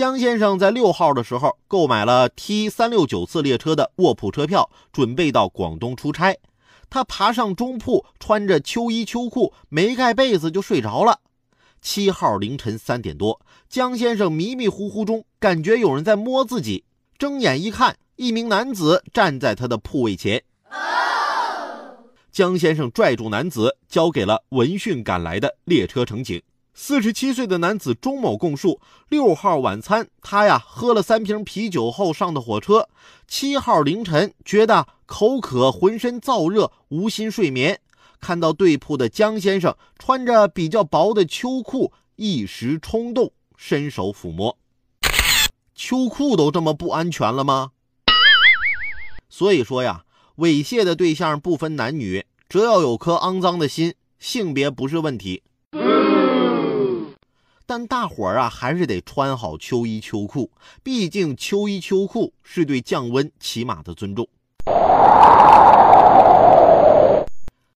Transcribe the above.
江先生在六号的时候购买了 T 三六九次列车的卧铺车票，准备到广东出差。他爬上中铺，穿着秋衣秋裤，没盖被子就睡着了。七号凌晨三点多，江先生迷迷糊糊中感觉有人在摸自己，睁眼一看，一名男子站在他的铺位前。江先生拽住男子，交给了闻讯赶来的列车乘警。四十七岁的男子钟某供述：六号晚餐，他呀喝了三瓶啤酒后上的火车。七号凌晨，觉得口渴，浑身燥热，无心睡眠。看到对铺的江先生穿着比较薄的秋裤，一时冲动，伸手抚摸。秋裤都这么不安全了吗？所以说呀，猥亵的对象不分男女，只要有颗肮脏的心，性别不是问题。但大伙儿啊，还是得穿好秋衣秋裤，毕竟秋衣秋裤是对降温起码的尊重。